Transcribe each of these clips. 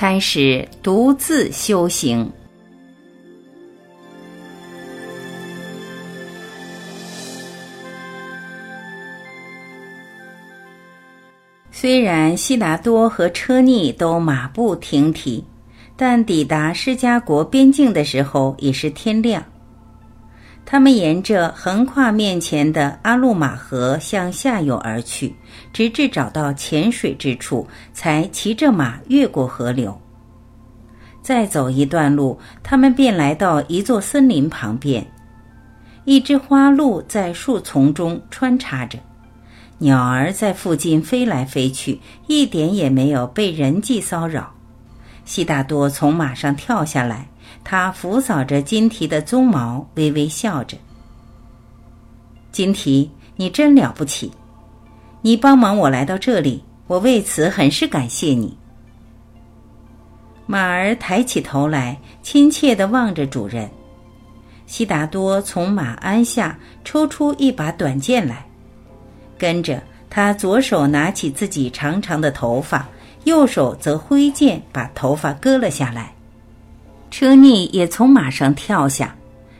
开始独自修行。虽然悉达多和车尼都马不停蹄，但抵达释迦国边境的时候已是天亮。他们沿着横跨面前的阿路马河向下游而去，直至找到浅水之处，才骑着马越过河流。再走一段路，他们便来到一座森林旁边，一只花鹿在树丛中穿插着。鸟儿在附近飞来飞去，一点也没有被人际骚扰。悉达多从马上跳下来，他抚扫着金提的鬃毛，微微笑着：“金提，你真了不起！你帮忙我来到这里，我为此很是感谢你。”马儿抬起头来，亲切地望着主人。悉达多从马鞍下抽出一把短剑来。跟着他，左手拿起自己长长的头发，右手则挥剑把头发割了下来。车尼也从马上跳下，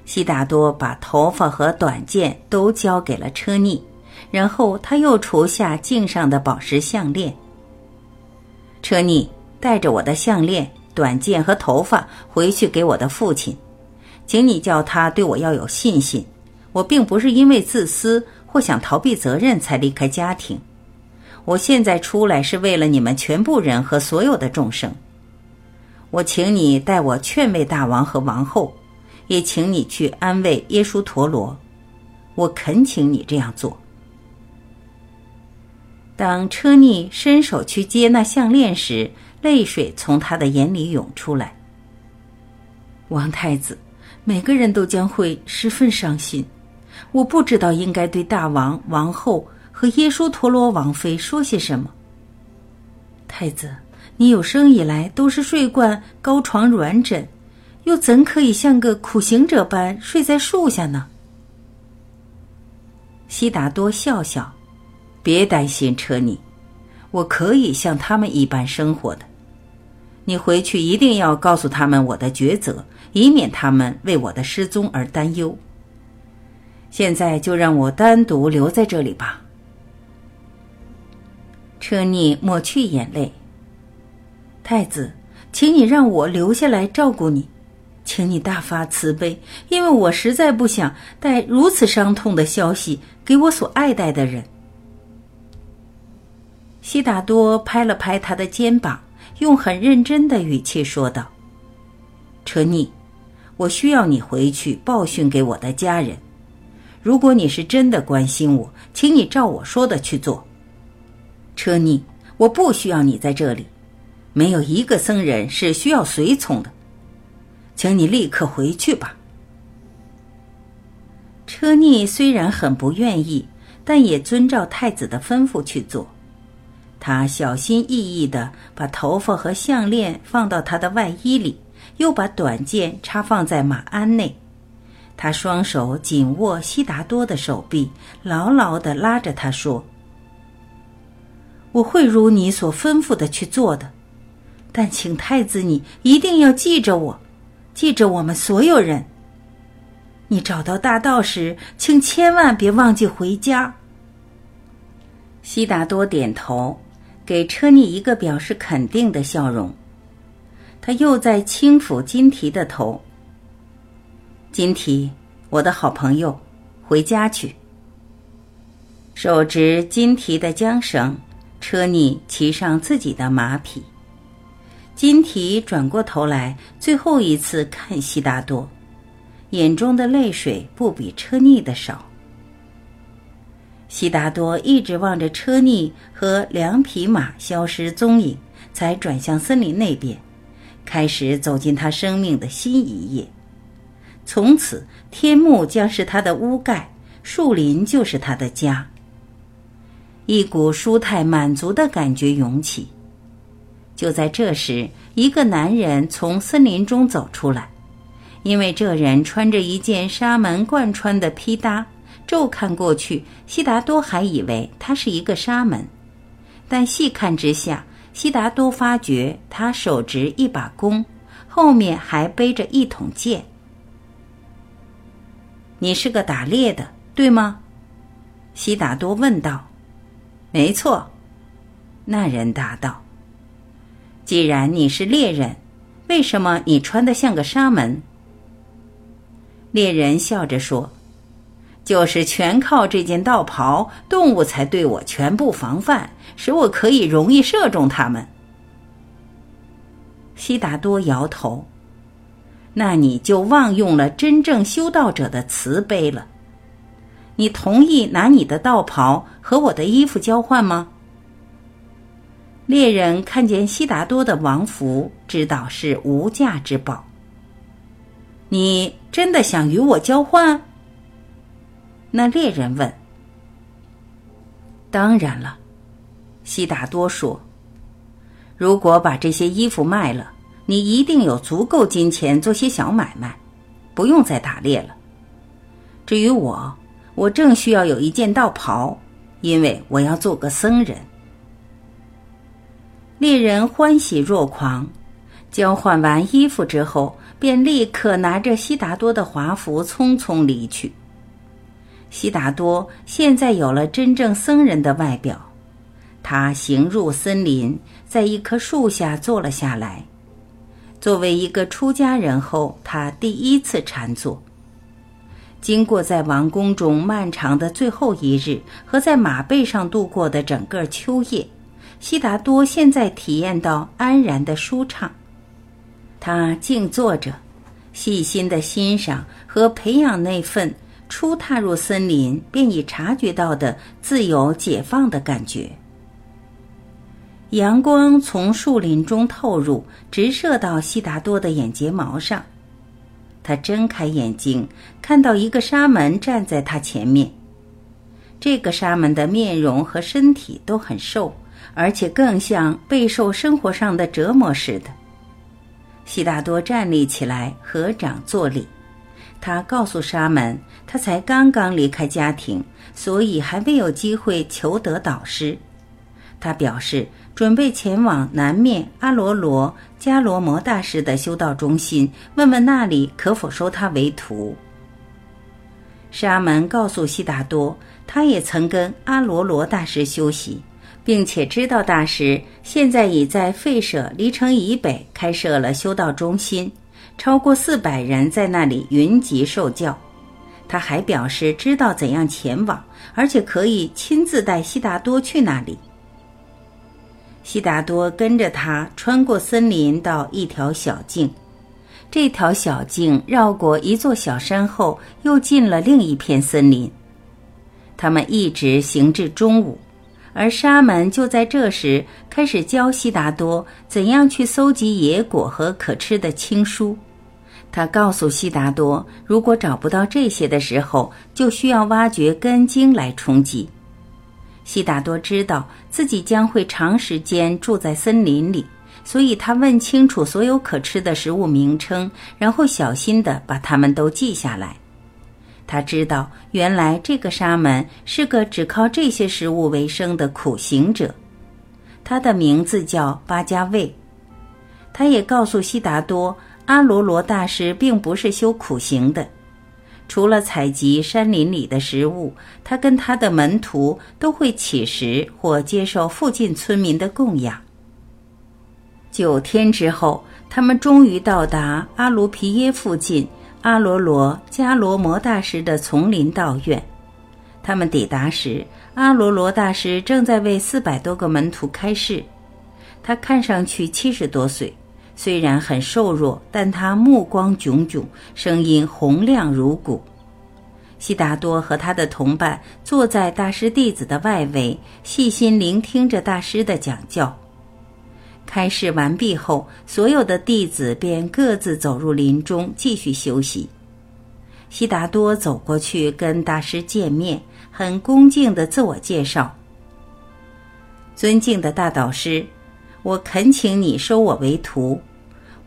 悉达多把头发和短剑都交给了车尼，然后他又除下颈上的宝石项链。车尼带着我的项链、短剑和头发回去给我的父亲，请你叫他对我要有信心。我并不是因为自私。或想逃避责任才离开家庭，我现在出来是为了你们全部人和所有的众生。我请你代我劝慰大王和王后，也请你去安慰耶稣陀罗。我恳请你这样做。当车尼伸手去接那项链时，泪水从他的眼里涌出来。王太子，每个人都将会十分伤心。我不知道应该对大王、王后和耶稣陀罗王妃说些什么。太子，你有生以来都是睡惯高床软枕，又怎可以像个苦行者般睡在树下呢？悉达多笑笑，别担心车尼，我可以像他们一般生活的。你回去一定要告诉他们我的抉择，以免他们为我的失踪而担忧。现在就让我单独留在这里吧。车尼抹去眼泪。太子，请你让我留下来照顾你，请你大发慈悲，因为我实在不想带如此伤痛的消息给我所爱戴的人。悉达多拍了拍他的肩膀，用很认真的语气说道：“车尼，我需要你回去报讯给我的家人。”如果你是真的关心我，请你照我说的去做。车尼，我不需要你在这里，没有一个僧人是需要随从的，请你立刻回去吧。车尼虽然很不愿意，但也遵照太子的吩咐去做。他小心翼翼地把头发和项链放到他的外衣里，又把短剑插放在马鞍内。他双手紧握悉达多的手臂，牢牢地拉着他说：“我会如你所吩咐的去做的，但请太子你一定要记着我，记着我们所有人。你找到大道时，请千万别忘记回家。”悉达多点头，给车尼一个表示肯定的笑容。他又在轻抚金提的头。金提，我的好朋友，回家去。手执金提的缰绳，车尼骑上自己的马匹。金提转过头来，最后一次看悉达多，眼中的泪水不比车尼的少。悉达多一直望着车尼和两匹马消失踪影，才转向森林那边，开始走进他生命的新一页。从此，天幕将是他的屋盖，树林就是他的家。一股舒泰满足的感觉涌起。就在这时，一个男人从森林中走出来，因为这人穿着一件沙门贯穿的披搭，骤看过去，悉达多还以为他是一个沙门，但细看之下，悉达多发觉他手执一把弓，后面还背着一桶箭。你是个打猎的，对吗？悉达多问道。没错，那人答道。既然你是猎人，为什么你穿得像个沙门？猎人笑着说：“就是全靠这件道袍，动物才对我全部防范，使我可以容易射中他们。”悉达多摇头。那你就忘用了真正修道者的慈悲了。你同意拿你的道袍和我的衣服交换吗？猎人看见悉达多的王服，知道是无价之宝。你真的想与我交换？那猎人问。当然了，悉达多说。如果把这些衣服卖了。你一定有足够金钱做些小买卖，不用再打猎了。至于我，我正需要有一件道袍，因为我要做个僧人。猎人欢喜若狂，交换完衣服之后，便立刻拿着悉达多的华服匆匆离去。悉达多现在有了真正僧人的外表，他行入森林，在一棵树下坐了下来。作为一个出家人后，他第一次禅坐。经过在王宫中漫长的最后一日和在马背上度过的整个秋夜，悉达多现在体验到安然的舒畅。他静坐着，细心的欣赏和培养那份初踏入森林便已察觉到的自由解放的感觉。阳光从树林中透入，直射到悉达多的眼睫毛上。他睁开眼睛，看到一个沙门站在他前面。这个沙门的面容和身体都很瘦，而且更像备受生活上的折磨似的。悉达多站立起来，合掌作礼。他告诉沙门，他才刚刚离开家庭，所以还未有机会求得导师。他表示。准备前往南面阿罗罗迦罗摩大师的修道中心，问问那里可否收他为徒。沙门告诉悉达多，他也曾跟阿罗罗大师修习，并且知道大师现在已在费舍离城以北开设了修道中心，超过四百人在那里云集受教。他还表示知道怎样前往，而且可以亲自带悉达多去那里。悉达多跟着他穿过森林，到一条小径。这条小径绕过一座小山后，又进了另一片森林。他们一直行至中午，而沙门就在这时开始教悉达多怎样去搜集野果和可吃的青蔬。他告诉悉达多，如果找不到这些的时候，就需要挖掘根茎来充饥。悉达多知道自己将会长时间住在森林里，所以他问清楚所有可吃的食物名称，然后小心地把它们都记下来。他知道，原来这个沙门是个只靠这些食物为生的苦行者，他的名字叫巴加卫。他也告诉悉达多，阿罗罗大师并不是修苦行的。除了采集山林里的食物，他跟他的门徒都会乞食或接受附近村民的供养。九天之后，他们终于到达阿卢皮耶附近阿罗罗迦罗摩大师的丛林道院。他们抵达时，阿罗罗大师正在为四百多个门徒开示。他看上去七十多岁。虽然很瘦弱，但他目光炯炯，声音洪亮如鼓。悉达多和他的同伴坐在大师弟子的外围，细心聆听着大师的讲教。开示完毕后，所有的弟子便各自走入林中继续休息。悉达多走过去跟大师见面，很恭敬的自我介绍：“尊敬的大导师，我恳请你收我为徒。”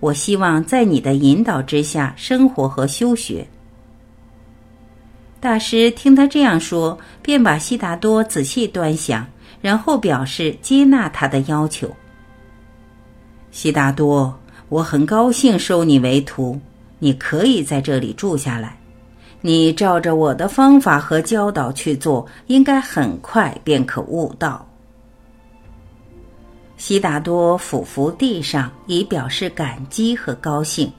我希望在你的引导之下生活和修学。大师听他这样说，便把悉达多仔细端详，然后表示接纳他的要求。悉达多，我很高兴收你为徒，你可以在这里住下来。你照着我的方法和教导去做，应该很快便可悟道。悉达多俯伏地上，以表示感激和高兴。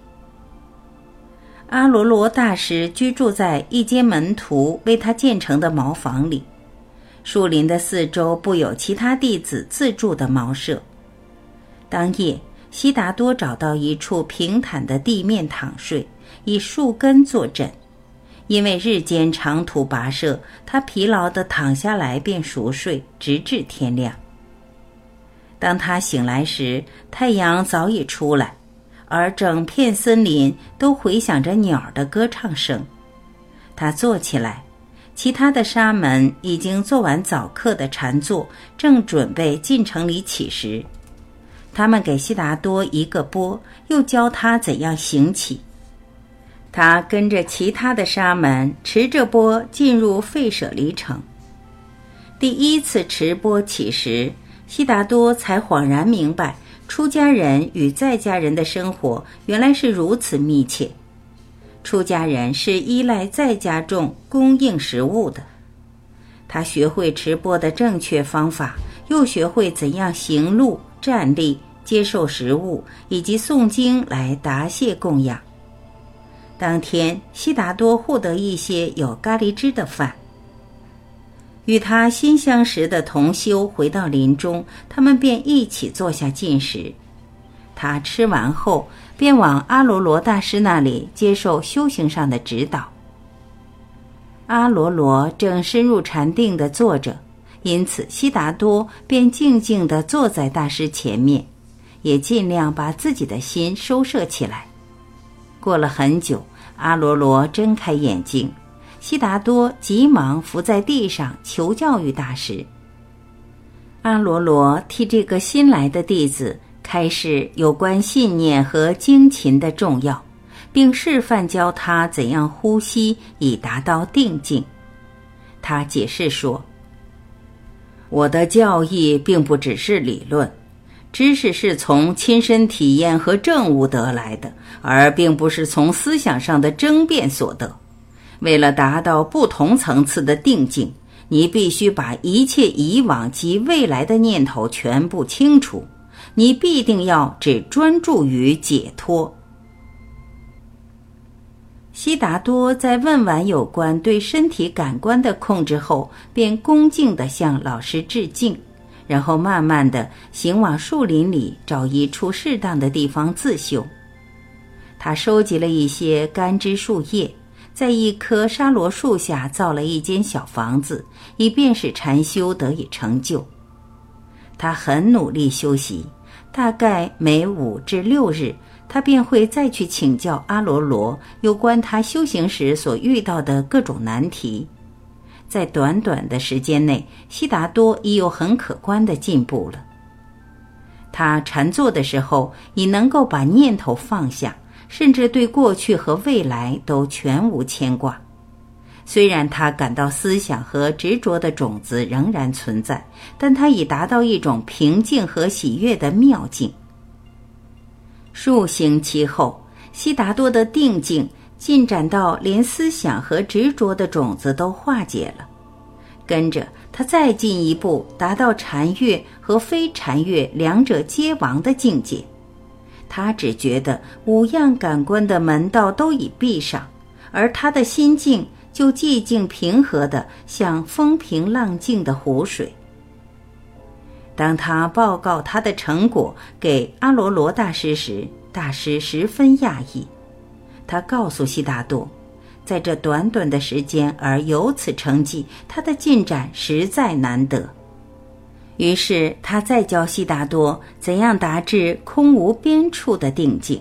阿罗罗大师居住在一间门徒为他建成的茅房里，树林的四周布有其他弟子自住的茅舍。当夜，悉达多找到一处平坦的地面躺睡，以树根作枕。因为日间长途跋涉，他疲劳地躺下来便熟睡，直至天亮。当他醒来时，太阳早已出来，而整片森林都回响着鸟的歌唱声。他坐起来，其他的沙门已经做完早课的禅坐，正准备进城里乞食。他们给悉达多一个钵，又教他怎样行乞。他跟着其他的沙门持着钵进入费舍离城。第一次持钵起时，悉达多才恍然明白，出家人与在家人的生活原来是如此密切。出家人是依赖在家众供应食物的。他学会持钵的正确方法，又学会怎样行路、站立、接受食物以及诵经来答谢供养。当天，悉达多获得一些有咖喱汁的饭。与他新相识的同修回到林中，他们便一起坐下进食。他吃完后，便往阿罗罗大师那里接受修行上的指导。阿罗罗正深入禅定的坐着，因此悉达多便静静地坐在大师前面，也尽量把自己的心收摄起来。过了很久。阿罗罗睁开眼睛，悉达多急忙伏在地上求教于大师。阿罗罗替这个新来的弟子开示有关信念和精勤的重要，并示范教他怎样呼吸以达到定境。他解释说：“我的教义并不只是理论。”知识是从亲身体验和证悟得来的，而并不是从思想上的争辩所得。为了达到不同层次的定境，你必须把一切以往及未来的念头全部清除。你必定要只专注于解脱。悉达多在问完有关对身体感官的控制后，便恭敬地向老师致敬。然后慢慢的行往树林里，找一处适当的地方自修。他收集了一些干枝树叶，在一棵沙罗树下造了一间小房子，以便使禅修得以成就。他很努力修习，大概每五至六日，他便会再去请教阿罗罗有关他修行时所遇到的各种难题。在短短的时间内，悉达多已有很可观的进步了。他禅坐的时候，已能够把念头放下，甚至对过去和未来都全无牵挂。虽然他感到思想和执着的种子仍然存在，但他已达到一种平静和喜悦的妙境。数星期后，悉达多的定境。进展到连思想和执着的种子都化解了，跟着他再进一步，达到禅悦和非禅悦两者皆亡的境界。他只觉得五样感官的门道都已闭上，而他的心境就寂静平和的像风平浪静的湖水。当他报告他的成果给阿罗罗大师时，大师十分讶异。他告诉悉达多，在这短短的时间而有此成绩，他的进展实在难得。于是他再教悉达多怎样达至空无边处的定境，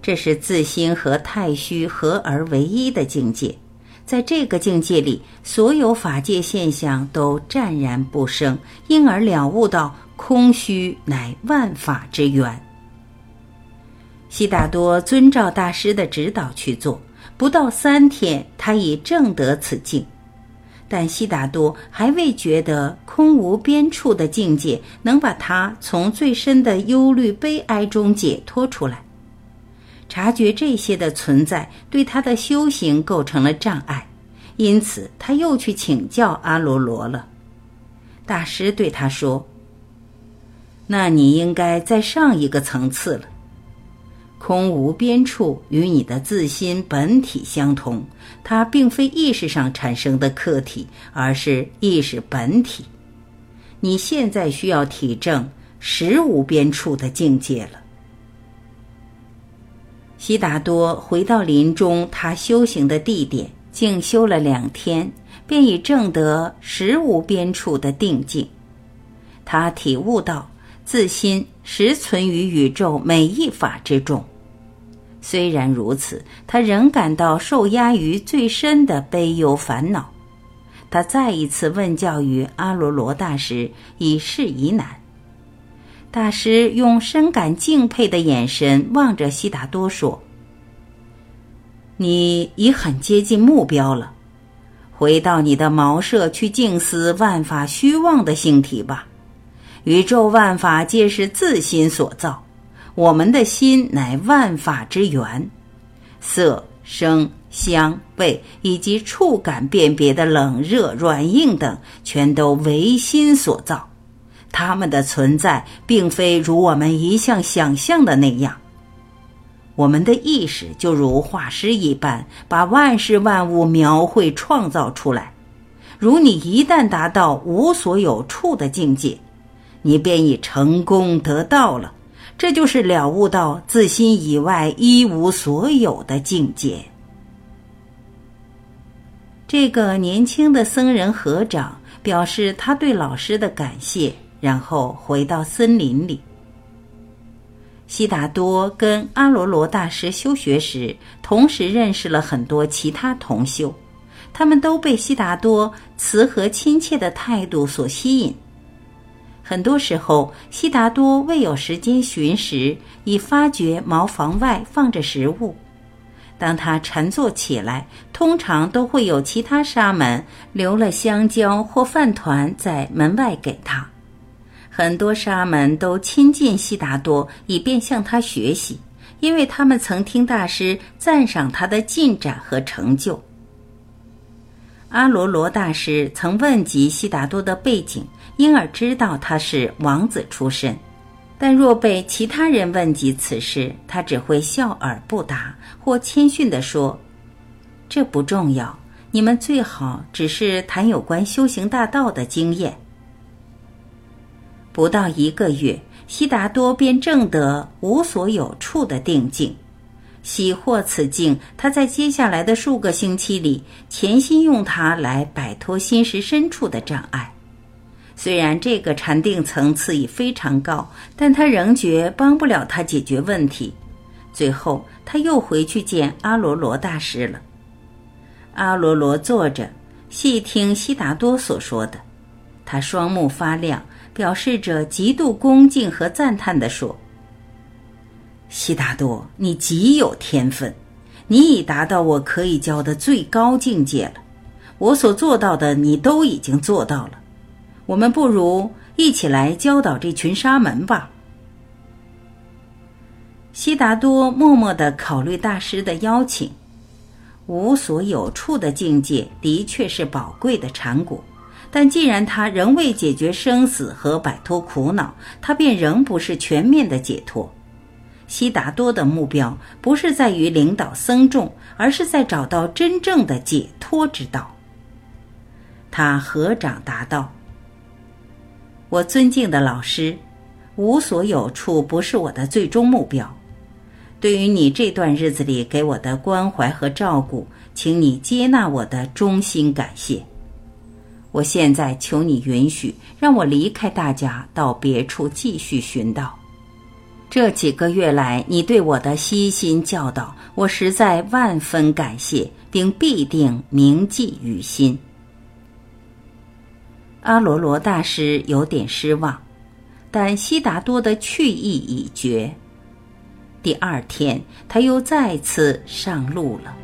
这是自心和太虚合而为一的境界。在这个境界里，所有法界现象都湛然不生，因而了悟到空虚乃万法之源。悉达多遵照大师的指导去做，不到三天，他已证得此境。但悉达多还未觉得空无边处的境界能把他从最深的忧虑悲哀中解脱出来。察觉这些的存在对他的修行构成了障碍，因此他又去请教阿罗罗了。大师对他说：“那你应该再上一个层次了。空无边处与你的自心本体相同，它并非意识上产生的客体，而是意识本体。你现在需要体证实无边处的境界了。”悉达多回到林中，他修行的地点，静修了两天，便已证得实无边处的定境。他体悟到自心实存于宇宙每一法之中。虽然如此，他仍感到受压于最深的悲忧烦恼。他再一次问教于阿罗罗大师，以示疑难。大师用深感敬佩的眼神望着悉达多说：“你已很接近目标了，回到你的茅舍去静思万法虚妄的性体吧。宇宙万法皆是自心所造，我们的心乃万法之源。色、声、香、味以及触感辨别的冷热、软硬等，全都唯心所造。”他们的存在并非如我们一向想象的那样。我们的意识就如画师一般，把万事万物描绘创造出来。如你一旦达到无所有处的境界，你便已成功得到了。这就是了悟到自心以外一无所有的境界。这个年轻的僧人合掌，表示他对老师的感谢。然后回到森林里。悉达多跟阿罗罗大师修学时，同时认识了很多其他同修，他们都被悉达多慈和亲切的态度所吸引。很多时候，悉达多未有时间寻食，已发觉茅房外放着食物。当他禅坐起来，通常都会有其他沙门留了香蕉或饭团在门外给他。很多沙门都亲近悉达多，以便向他学习，因为他们曾听大师赞赏他的进展和成就。阿罗罗大师曾问及悉达多的背景，因而知道他是王子出身。但若被其他人问及此事，他只会笑而不答，或谦逊地说：“这不重要，你们最好只是谈有关修行大道的经验。”不到一个月，悉达多便证得无所有处的定境。喜获此境，他在接下来的数个星期里，潜心用它来摆脱心识深处的障碍。虽然这个禅定层次已非常高，但他仍觉帮不了他解决问题。最后，他又回去见阿罗罗大师了。阿罗罗坐着，细听悉达多所说的，他双目发亮。表示着极度恭敬和赞叹地说：“悉达多，你极有天分，你已达到我可以教的最高境界了。我所做到的，你都已经做到了。我们不如一起来教导这群沙门吧。”悉达多默默地考虑大师的邀请，无所有处的境界的确是宝贵的禅果。但既然他仍未解决生死和摆脱苦恼，他便仍不是全面的解脱。悉达多的目标不是在于领导僧众，而是在找到真正的解脱之道。他合掌答道：“我尊敬的老师，无所有处不是我的最终目标。对于你这段日子里给我的关怀和照顾，请你接纳我的衷心感谢。”我现在求你允许让我离开大家，到别处继续寻道。这几个月来，你对我的悉心教导，我实在万分感谢，并必定铭记于心。阿罗罗大师有点失望，但悉达多的去意已决。第二天，他又再次上路了。